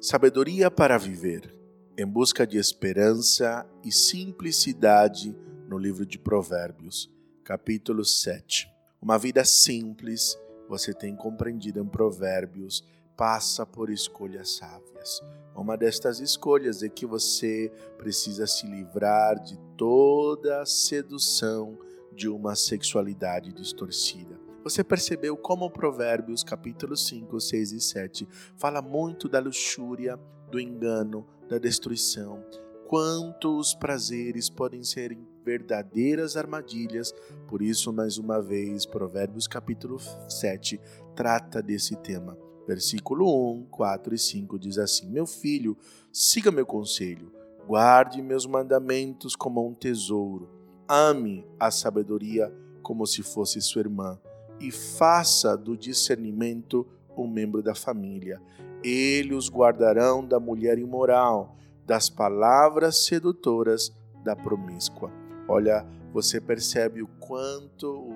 Sabedoria para viver, em busca de esperança e simplicidade no livro de Provérbios, capítulo 7. Uma vida simples, você tem compreendido em Provérbios, passa por escolhas sábias. Uma destas escolhas é que você precisa se livrar de toda a sedução de uma sexualidade distorcida. Você percebeu como Provérbios capítulo 5, 6 e 7 fala muito da luxúria, do engano, da destruição, quanto os prazeres podem ser verdadeiras armadilhas. Por isso, mais uma vez, Provérbios capítulo 7 trata desse tema. Versículo 1, 4 e 5 diz assim: Meu filho, siga meu conselho, guarde meus mandamentos como um tesouro, ame a sabedoria como se fosse sua irmã e faça do discernimento um membro da família. Ele os guardarão da mulher imoral, das palavras sedutoras da promíscua. Olha, você percebe o quanto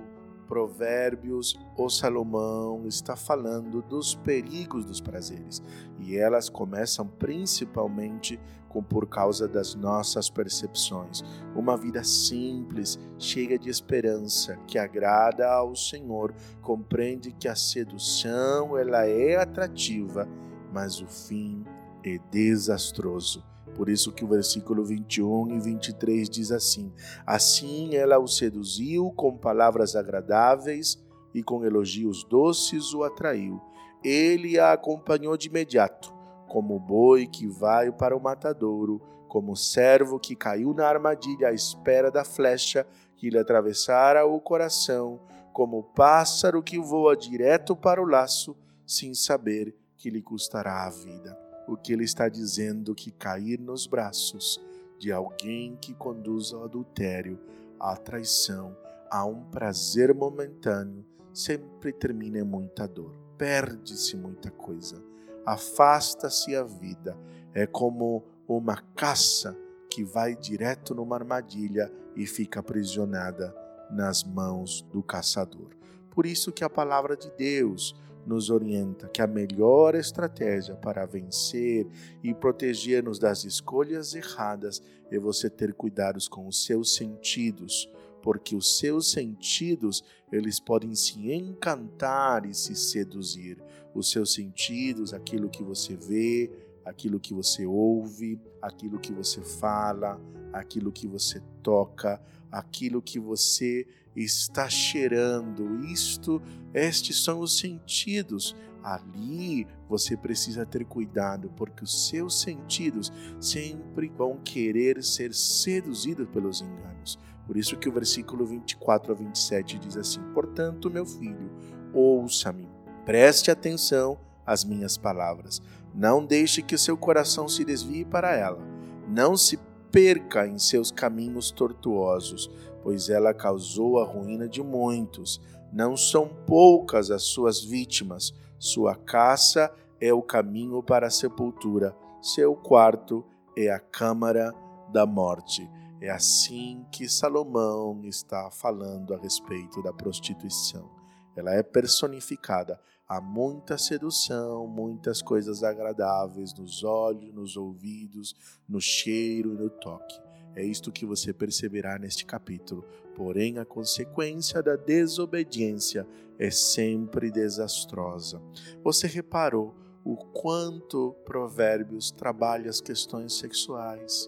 Provérbios, o Salomão está falando dos perigos dos prazeres, e elas começam principalmente com por causa das nossas percepções. Uma vida simples, cheia de esperança, que agrada ao Senhor, compreende que a sedução ela é atrativa, mas o fim é desastroso. Por isso que o versículo 21 e 23 diz assim: Assim ela o seduziu com palavras agradáveis e com elogios doces o atraiu. Ele a acompanhou de imediato, como boi que vai para o matadouro, como servo que caiu na armadilha à espera da flecha que lhe atravessara o coração, como pássaro que voa direto para o laço, sem saber que lhe custará a vida o que ele está dizendo que cair nos braços de alguém que conduz ao adultério, à traição, a um prazer momentâneo, sempre termina em muita dor. Perde-se muita coisa, afasta-se a vida. É como uma caça que vai direto numa armadilha e fica aprisionada nas mãos do caçador. Por isso que a palavra de Deus nos orienta que a melhor estratégia para vencer e proteger-nos das escolhas erradas é você ter cuidados com os seus sentidos, porque os seus sentidos, eles podem se encantar e se seduzir. Os seus sentidos, aquilo que você vê, aquilo que você ouve, aquilo que você fala, aquilo que você toca, aquilo que você está cheirando. Isto, estes são os sentidos. Ali você precisa ter cuidado, porque os seus sentidos sempre vão querer ser seduzidos pelos enganos. Por isso que o versículo 24 a 27 diz assim: Portanto, meu filho, ouça-me, preste atenção às minhas palavras. Não deixe que o seu coração se desvie para ela. Não se perca em seus caminhos tortuosos, pois ela causou a ruína de muitos. Não são poucas as suas vítimas. Sua caça é o caminho para a sepultura, seu quarto é a câmara da morte. É assim que Salomão está falando a respeito da prostituição. Ela é personificada Há muita sedução, muitas coisas agradáveis nos olhos, nos ouvidos, no cheiro e no toque. É isto que você perceberá neste capítulo. Porém, a consequência da desobediência é sempre desastrosa. Você reparou o quanto Provérbios trabalha as questões sexuais?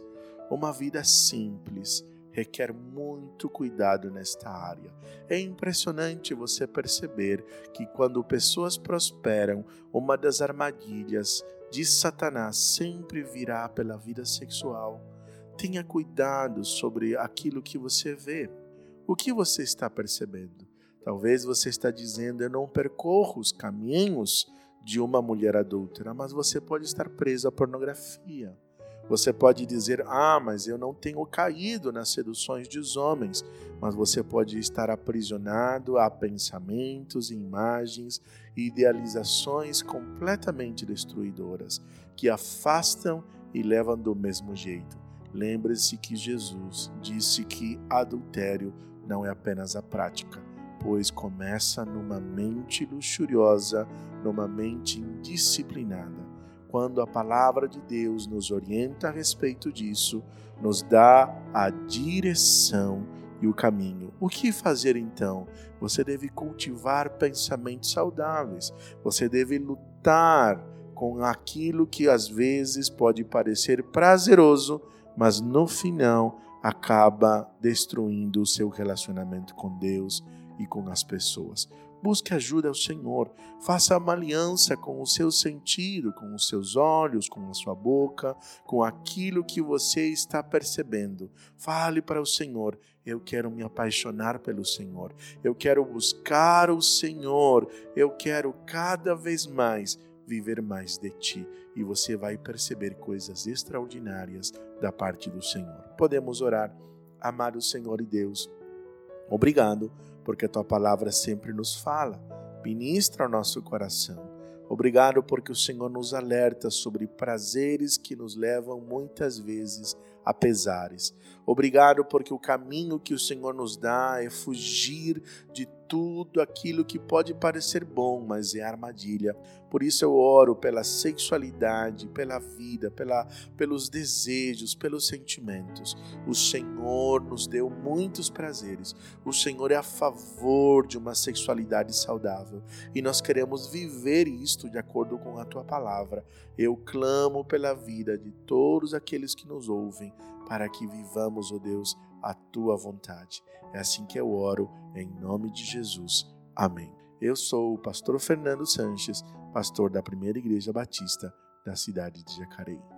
Uma vida simples requer muito cuidado nesta área. É impressionante você perceber que quando pessoas prosperam, uma das armadilhas de Satanás sempre virá pela vida sexual. Tenha cuidado sobre aquilo que você vê. O que você está percebendo? Talvez você está dizendo: "Eu não percorro os caminhos de uma mulher adúltera", mas você pode estar preso à pornografia. Você pode dizer: Ah, mas eu não tenho caído nas seduções dos homens. Mas você pode estar aprisionado a pensamentos, imagens e idealizações completamente destruidoras que afastam e levam do mesmo jeito. Lembre-se que Jesus disse que adultério não é apenas a prática, pois começa numa mente luxuriosa, numa mente indisciplinada quando a palavra de Deus nos orienta a respeito disso, nos dá a direção e o caminho. O que fazer então? Você deve cultivar pensamentos saudáveis, você deve lutar com aquilo que às vezes pode parecer prazeroso, mas no final acaba destruindo o seu relacionamento com Deus e com as pessoas. Busque ajuda ao Senhor, faça uma aliança com o seu sentido, com os seus olhos, com a sua boca, com aquilo que você está percebendo. Fale para o Senhor: eu quero me apaixonar pelo Senhor, eu quero buscar o Senhor, eu quero cada vez mais viver mais de ti e você vai perceber coisas extraordinárias da parte do Senhor. Podemos orar. Amado Senhor e Deus, obrigado porque a tua palavra sempre nos fala, ministra o nosso coração. Obrigado porque o Senhor nos alerta sobre prazeres que nos levam muitas vezes a pesares. Obrigado porque o caminho que o Senhor nos dá é fugir de tudo aquilo que pode parecer bom, mas é armadilha. Por isso eu oro pela sexualidade, pela vida, pela, pelos desejos, pelos sentimentos. O Senhor nos deu muitos prazeres. O Senhor é a favor de uma sexualidade saudável e nós queremos viver isto de acordo com a tua palavra. Eu clamo pela vida de todos aqueles que nos ouvem para que vivamos, ó oh Deus, a tua vontade. É assim que eu oro, em nome de Jesus. Amém. Eu sou o pastor Fernando Sanches, pastor da Primeira Igreja Batista da cidade de Jacareí.